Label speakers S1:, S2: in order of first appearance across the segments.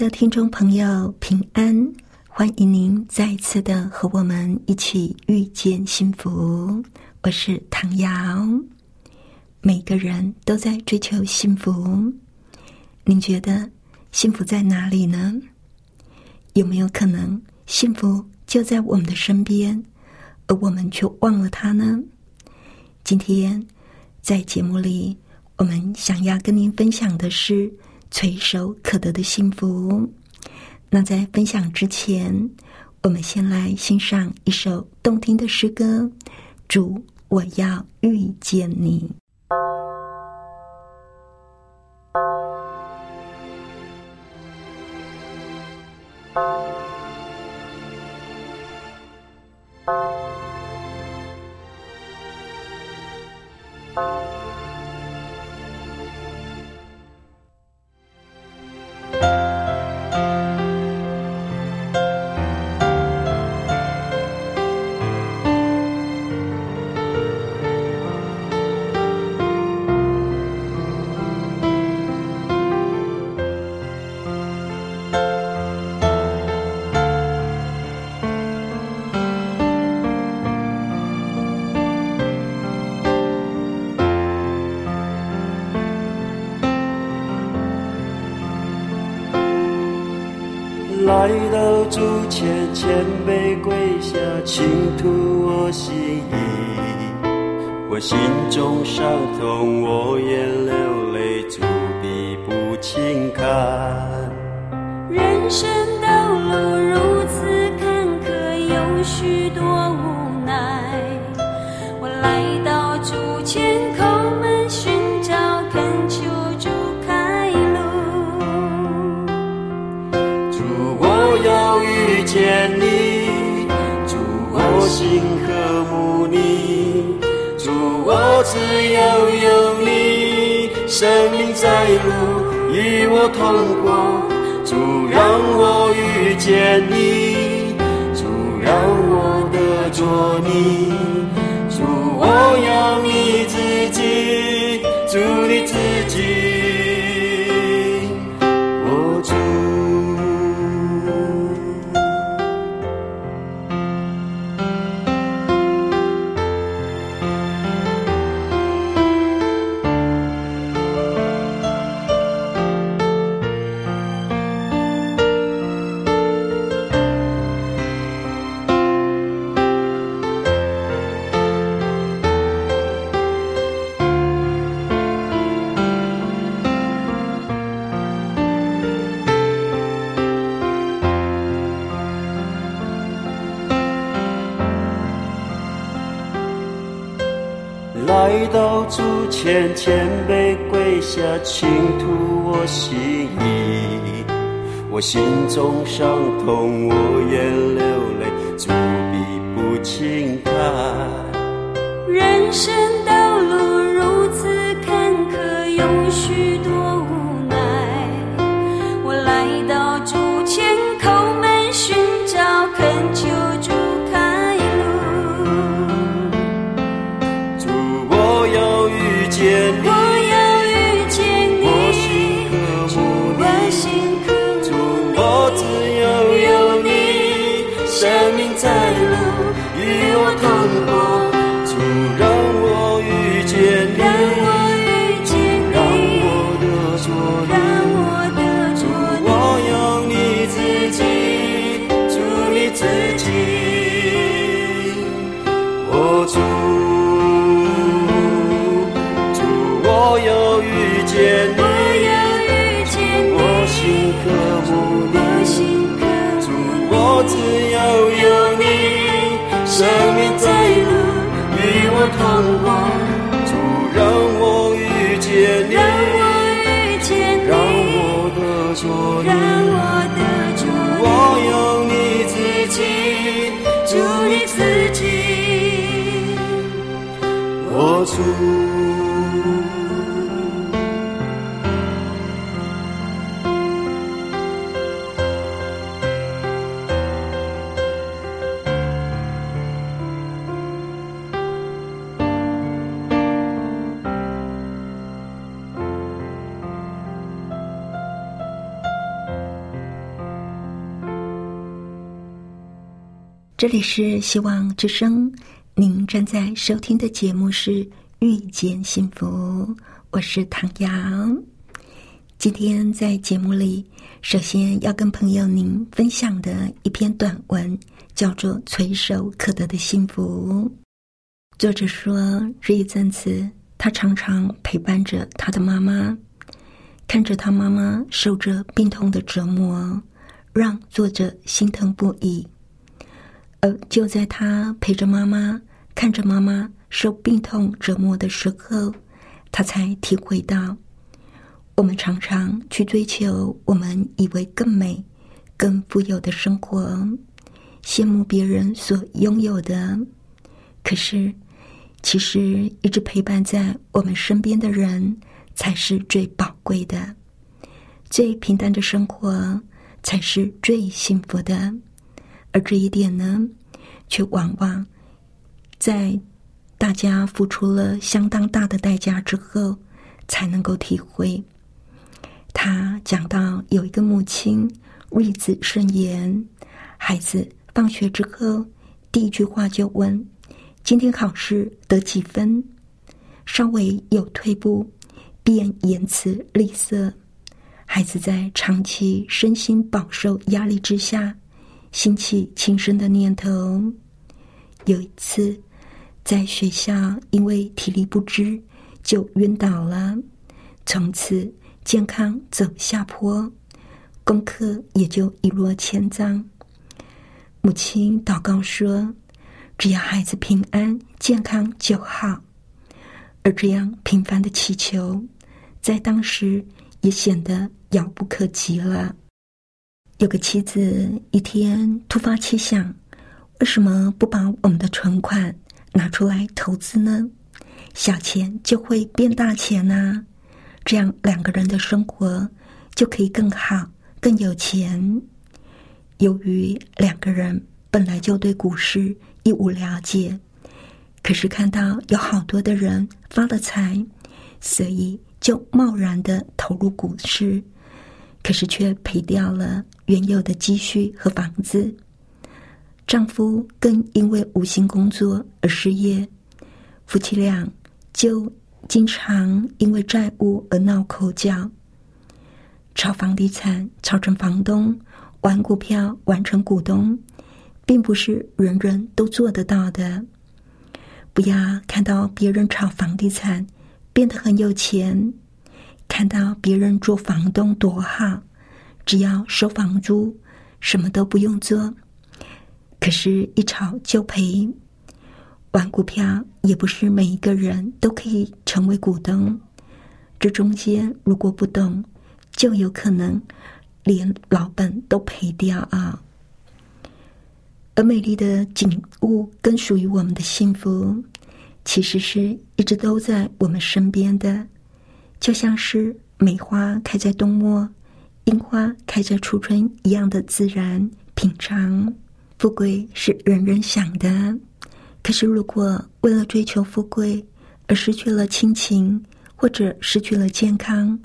S1: 的听众朋友，平安！欢迎您再次的和我们一起遇见幸福。我是唐瑶。每个人都在追求幸福，您觉得幸福在哪里呢？有没有可能幸福就在我们的身边，而我们却忘了它呢？今天在节目里，我们想要跟您分享的是。垂手可得的幸福。那在分享之前，我们先来欣赏一首动听的诗歌。主，我要遇见你。
S2: 到主前，谦卑跪下，倾吐我心意。我心中伤痛，我也流泪，足底不轻看。
S3: 人生道路
S2: 只要有你，生命在路与我同过。主，让我遇见你，主，让我得着你，主，我要你自己，来到主前，谦卑跪下，倾吐我心意。我心中伤痛，我也流泪，主必不轻看。
S3: 人生道路如此
S1: 这里是希望之声，您正在收听的节目是《遇见幸福》，我是唐瑶。今天在节目里，首先要跟朋友您分享的一篇短文，叫做《垂手可得的幸福》。作者说，这一阵子他常常陪伴着他的妈妈，看着他妈妈受着病痛的折磨，让作者心疼不已。而就在他陪着妈妈，看着妈妈受病痛折磨的时候，他才体会到，我们常常去追求我们以为更美、更富有的生活，羡慕别人所拥有的。可是，其实一直陪伴在我们身边的人，才是最宝贵的。最平淡的生活，才是最幸福的。而这一点呢，却往往在大家付出了相当大的代价之后，才能够体会。他讲到有一个母亲为子慎言，孩子放学之后第一句话就问：“今天考试得几分？”稍微有退步，便言辞吝啬。孩子在长期身心饱受压力之下。兴起轻生的念头。有一次，在学校因为体力不支就晕倒了，从此健康走下坡，功课也就一落千丈。母亲祷告说：“只要孩子平安健康就好。”而这样平凡的祈求，在当时也显得遥不可及了。有个妻子一天突发奇想，为什么不把我们的存款拿出来投资呢？小钱就会变大钱呐，这样两个人的生活就可以更好、更有钱。由于两个人本来就对股市一无了解，可是看到有好多的人发了财，所以就贸然的投入股市。可是却赔掉了原有的积蓄和房子，丈夫更因为无心工作而失业，夫妻俩就经常因为债务而闹口角。炒房地产炒成房东，玩股票玩成股东，并不是人人都做得到的。不要看到别人炒房地产变得很有钱。看到别人做房东多好，只要收房租，什么都不用做。可是，一炒就赔。玩股票也不是每一个人都可以成为股东，这中间如果不懂，就有可能连老本都赔掉啊。而美丽的景物，跟属于我们的幸福，其实是一直都在我们身边的。就像是梅花开在冬末，樱花开在初春一样的自然平常。富贵是人人想的，可是如果为了追求富贵而失去了亲情，或者失去了健康，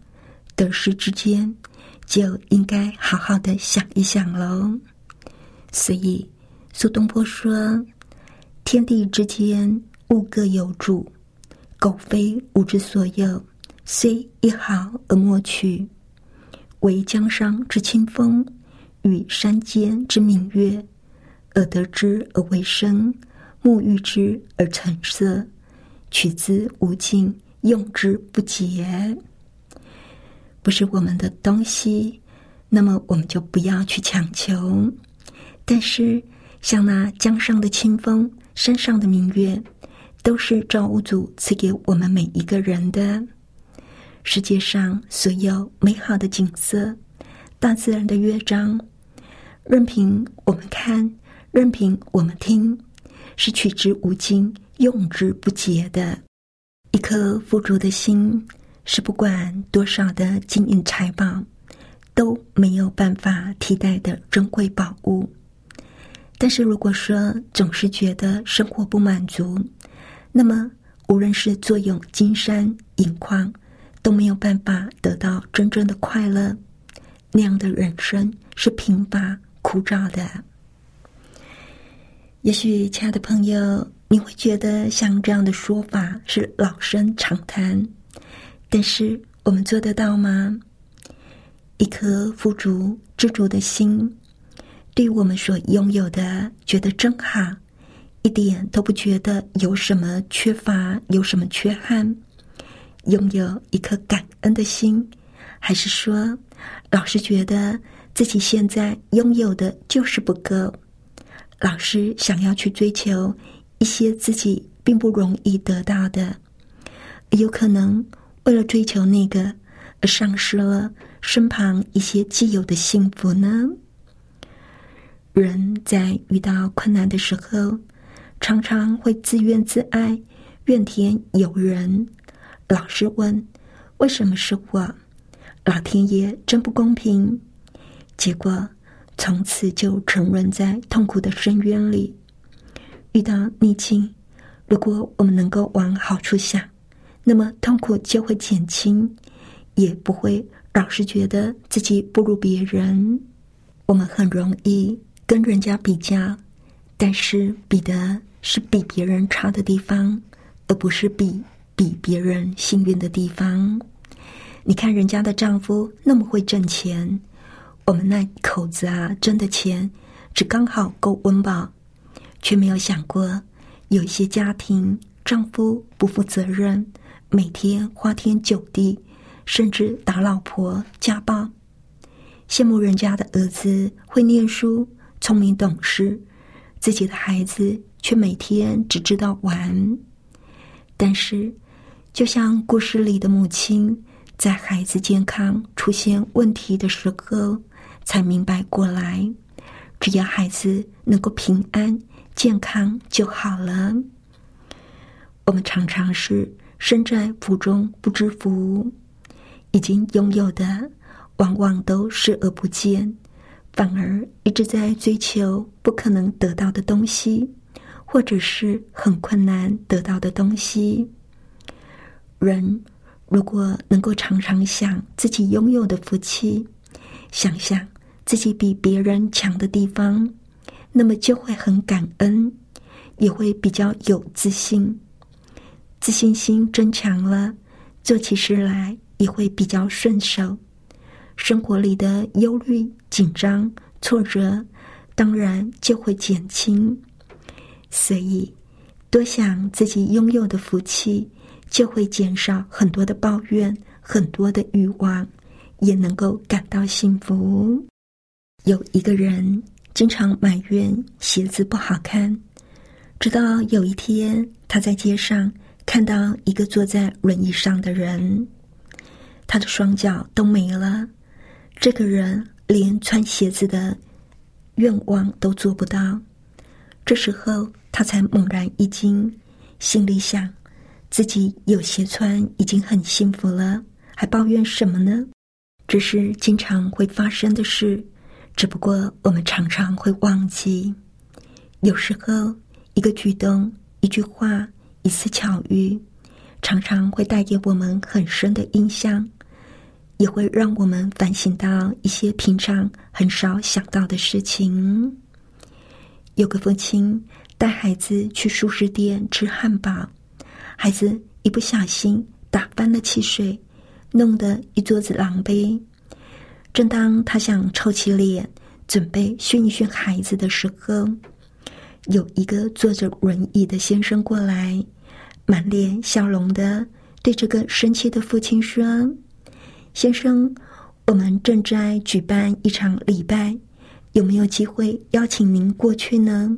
S1: 得失之间就应该好好的想一想喽。所以苏东坡说：“天地之间，物各有主，苟非吾之所有。”虽一毫而莫取，惟江上之清风，与山间之明月，而得之而为生，沐浴之而成色，取之无尽，用之不竭。不是我们的东西，那么我们就不要去强求。但是，像那江上的清风，山上的明月，都是造物主赐给我们每一个人的。世界上所有美好的景色，大自然的乐章，任凭我们看，任凭我们听，是取之无尽、用之不竭的。一颗富足的心，是不管多少的金银财宝都没有办法替代的珍贵宝物。但是，如果说总是觉得生活不满足，那么无论是坐拥金山银矿，都没有办法得到真正的快乐。那样的人生是贫乏枯燥的。也许，亲爱的朋友，你会觉得像这样的说法是老生常谈，但是我们做得到吗？一颗富足知足的心。对我们所拥有的，觉得真好，一点都不觉得有什么缺乏，有什么缺憾。拥有一颗感恩的心，还是说，老是觉得自己现在拥有的就是不够，老师想要去追求一些自己并不容易得到的，有可能为了追求那个而丧失了身旁一些既有的幸福呢？人在遇到困难的时候，常常会自怨自艾、怨天尤人，老是问：“为什么是我？老天爷真不公平！”结果从此就沉沦在痛苦的深渊里。遇到逆境，如果我们能够往好处想，那么痛苦就会减轻，也不会老是觉得自己不如别人。我们很容易。跟人家比较，但是比的是比别人差的地方，而不是比比别人幸运的地方。你看人家的丈夫那么会挣钱，我们那口子啊挣的钱只刚好够温饱，却没有想过有一些家庭丈夫不负责任，每天花天酒地，甚至打老婆家暴。羡慕人家的儿子会念书。聪明懂事，自己的孩子却每天只知道玩。但是，就像故事里的母亲，在孩子健康出现问题的时候，才明白过来，只要孩子能够平安健康就好了。我们常常是身在福中不知福，已经拥有的，往往都视而不见。反而一直在追求不可能得到的东西，或者是很困难得到的东西。人如果能够常常想自己拥有的福气，想想自己比别人强的地方，那么就会很感恩，也会比较有自信。自信心增强了，做起事来也会比较顺手。生活里的忧虑、紧张、挫折，当然就会减轻。所以，多想自己拥有的福气，就会减少很多的抱怨、很多的欲望，也能够感到幸福。有一个人经常埋怨鞋子不好看，直到有一天，他在街上看到一个坐在轮椅上的人，他的双脚都没了。这个人连穿鞋子的愿望都做不到，这时候他才猛然一惊，心里想：自己有鞋穿已经很幸福了，还抱怨什么呢？这是经常会发生的事，只不过我们常常会忘记。有时候，一个举动、一句话、一次巧遇，常常会带给我们很深的印象。也会让我们反省到一些平常很少想到的事情。有个父亲带孩子去素食店吃汉堡，孩子一不小心打翻了汽水，弄得一桌子狼狈。正当他想臭起脸准备训一训孩子的时候，有一个坐着轮椅的先生过来，满脸笑容的对这个生气的父亲说。先生，我们正在举办一场礼拜，有没有机会邀请您过去呢？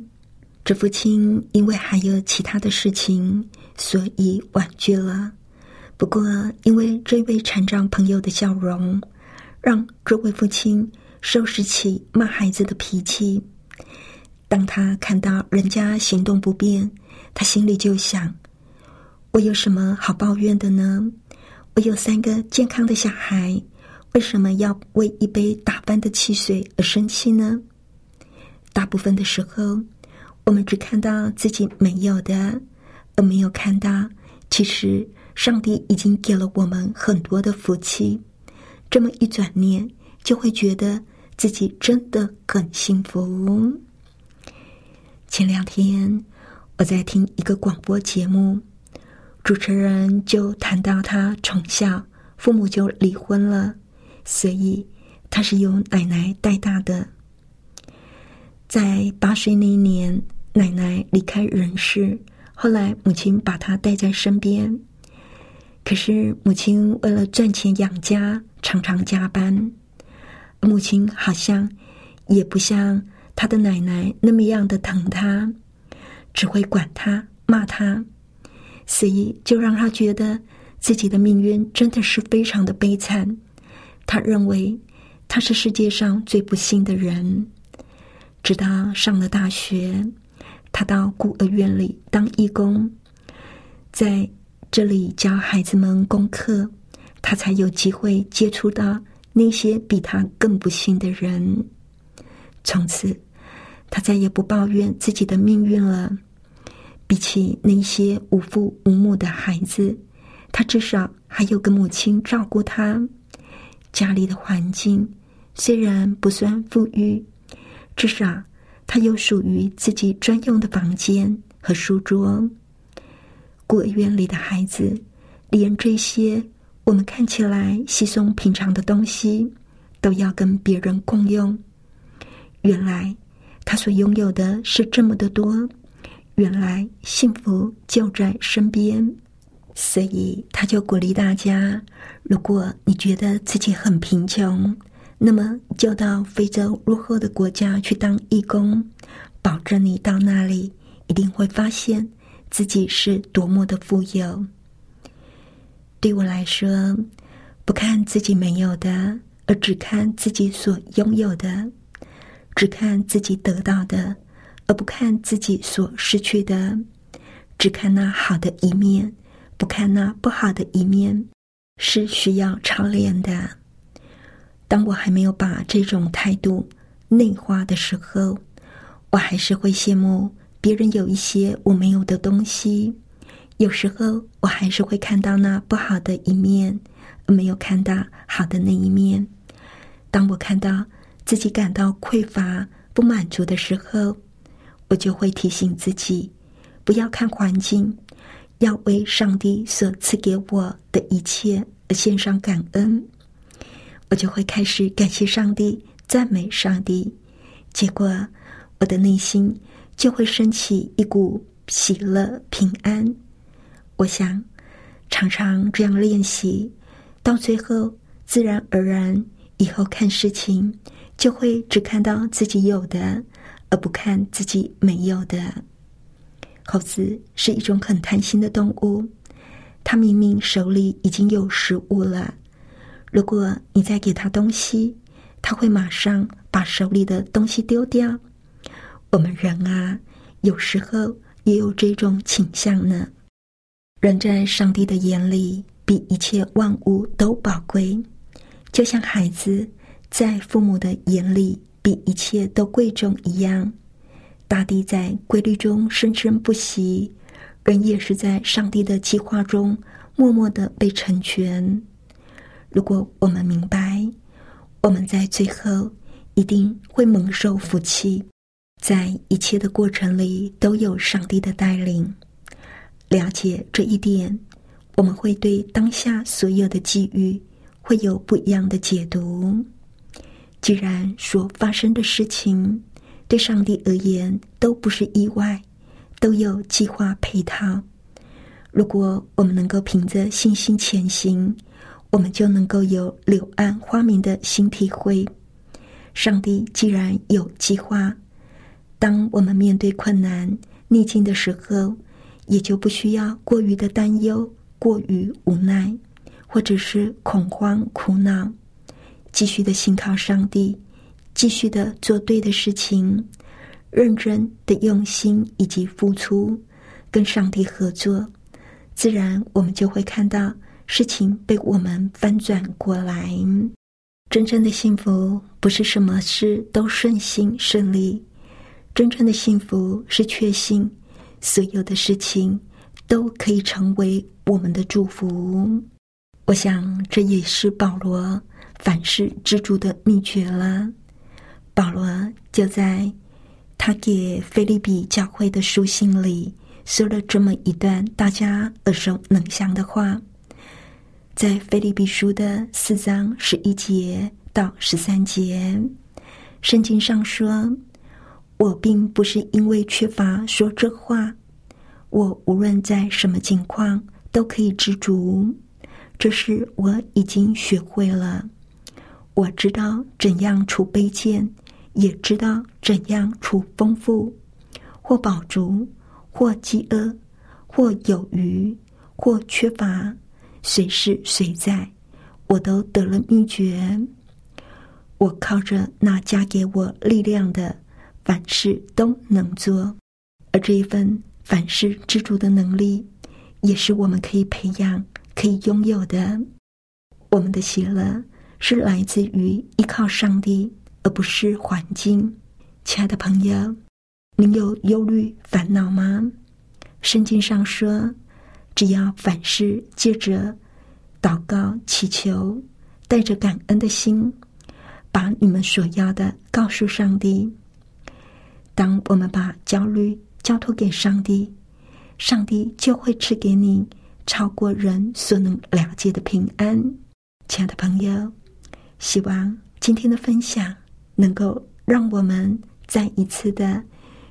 S1: 这父亲因为还有其他的事情，所以婉拒了。不过，因为这位残障朋友的笑容，让这位父亲收拾起骂孩子的脾气。当他看到人家行动不便，他心里就想：我有什么好抱怨的呢？我有三个健康的小孩，为什么要为一杯打翻的汽水而生气呢？大部分的时候，我们只看到自己没有的，而没有看到，其实上帝已经给了我们很多的福气。这么一转念，就会觉得自己真的很幸福。前两天我在听一个广播节目。主持人就谈到他从小父母就离婚了，所以他是由奶奶带大的。在八岁那一年，奶奶离开人世，后来母亲把他带在身边。可是母亲为了赚钱养家，常常加班。母亲好像也不像他的奶奶那么样的疼他，只会管他骂他。所以，就让他觉得自己的命运真的是非常的悲惨。他认为他是世界上最不幸的人。直到上了大学，他到孤儿院里当义工，在这里教孩子们功课，他才有机会接触到那些比他更不幸的人。从此，他再也不抱怨自己的命运了。比起那些无父无母的孩子，他至少还有个母亲照顾他。家里的环境虽然不算富裕，至少他有属于自己专用的房间和书桌。孤儿院里的孩子，连这些我们看起来稀松平常的东西，都要跟别人共用。原来他所拥有的是这么的多。原来幸福就在身边，所以他就鼓励大家：如果你觉得自己很贫穷，那么就到非洲落后的国家去当义工，保证你到那里一定会发现自己是多么的富有。对我来说，不看自己没有的，而只看自己所拥有的，只看自己得到的。而不看自己所失去的，只看那好的一面，不看那不好的一面，是需要操练的。当我还没有把这种态度内化的时候，我还是会羡慕别人有一些我没有的东西。有时候，我还是会看到那不好的一面，没有看到好的那一面。当我看到自己感到匮乏、不满足的时候，我就会提醒自己，不要看环境，要为上帝所赐给我的一切而献上感恩。我就会开始感谢上帝，赞美上帝。结果，我的内心就会升起一股喜乐、平安。我想，常常这样练习，到最后，自然而然，以后看事情就会只看到自己有的。而不看自己没有的，猴子是一种很贪心的动物。它明明手里已经有食物了，如果你再给它东西，它会马上把手里的东西丢掉。我们人啊，有时候也有这种倾向呢。人在上帝的眼里，比一切万物都宝贵，就像孩子在父母的眼里。比一切都贵重一样，大地在规律中生生不息，人也是在上帝的计划中默默的被成全。如果我们明白，我们在最后一定会蒙受福气，在一切的过程里都有上帝的带领。了解这一点，我们会对当下所有的际遇会有不一样的解读。既然所发生的事情对上帝而言都不是意外，都有计划配套。如果我们能够凭着信心前行，我们就能够有柳暗花明的新体会。上帝既然有计划，当我们面对困难逆境的时候，也就不需要过于的担忧、过于无奈，或者是恐慌、苦恼。继续的信靠上帝，继续的做对的事情，认真的用心以及付出，跟上帝合作，自然我们就会看到事情被我们翻转过来。真正的幸福不是什么事都顺心顺利，真正的幸福是确信所有的事情都可以成为我们的祝福。我想这也是保罗凡事知足的秘诀了。保罗就在他给菲利比教会的书信里说了这么一段大家耳熟能详的话。在菲利比书的四章十一节到十三节，圣经上说：“我并不是因为缺乏说这话，我无论在什么境况都可以知足，这是我已经学会了。我知道怎样处卑贱，也知道怎样处丰富，或饱足，或饥饿，或有余，或缺乏。”谁是谁在，我都得了秘诀。我靠着那加给我力量的，凡事都能做。而这一份凡事知足的能力，也是我们可以培养、可以拥有的。我们的喜乐是来自于依靠上帝，而不是环境。亲爱的朋友，您有忧虑、烦恼吗？圣经上说。只要凡事借着祷告、祈求，带着感恩的心，把你们所要的告诉上帝。当我们把焦虑交托给上帝，上帝就会赐给你超过人所能了解的平安。亲爱的朋友，希望今天的分享能够让我们再一次的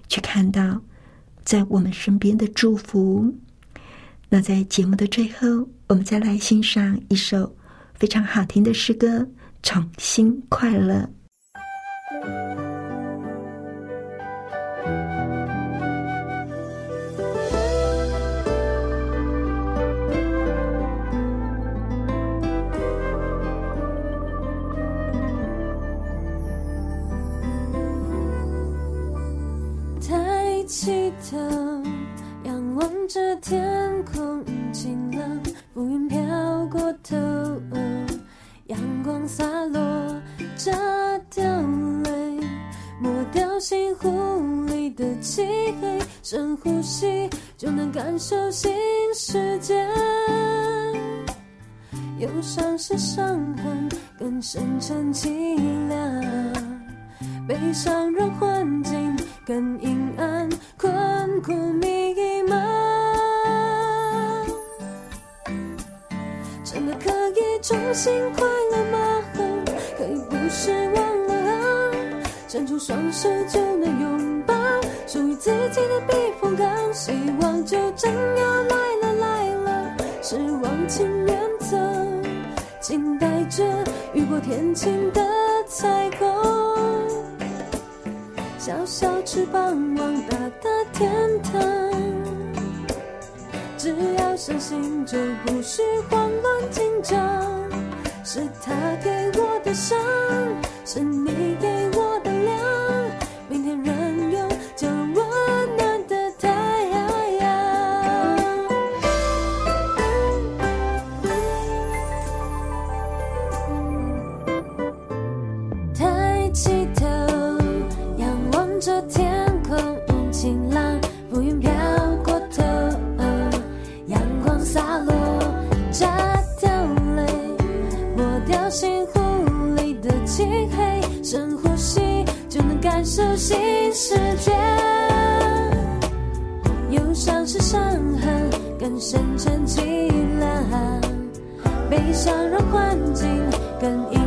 S1: 去看到在我们身边的祝福。那在节目的最后，我们再来欣赏一首非常好听的诗歌《重新快乐》。
S4: 头仰望着天空晴朗，浮云飘过头，阳光洒落，炸掉泪，抹掉心湖里的漆黑，深呼吸就能感受新世界。忧伤是伤痕，更深沉凄凉，悲伤让环希望就真要来了来了，失望请远走，静待着雨过天晴的彩虹。小小翅膀往大的天堂。只要相信，就不需慌乱紧张。是他给我的伤，是你给漆黑，深呼吸就能感受新世界。忧伤是伤痕，更深沉、凄凉。悲伤让环境更隐。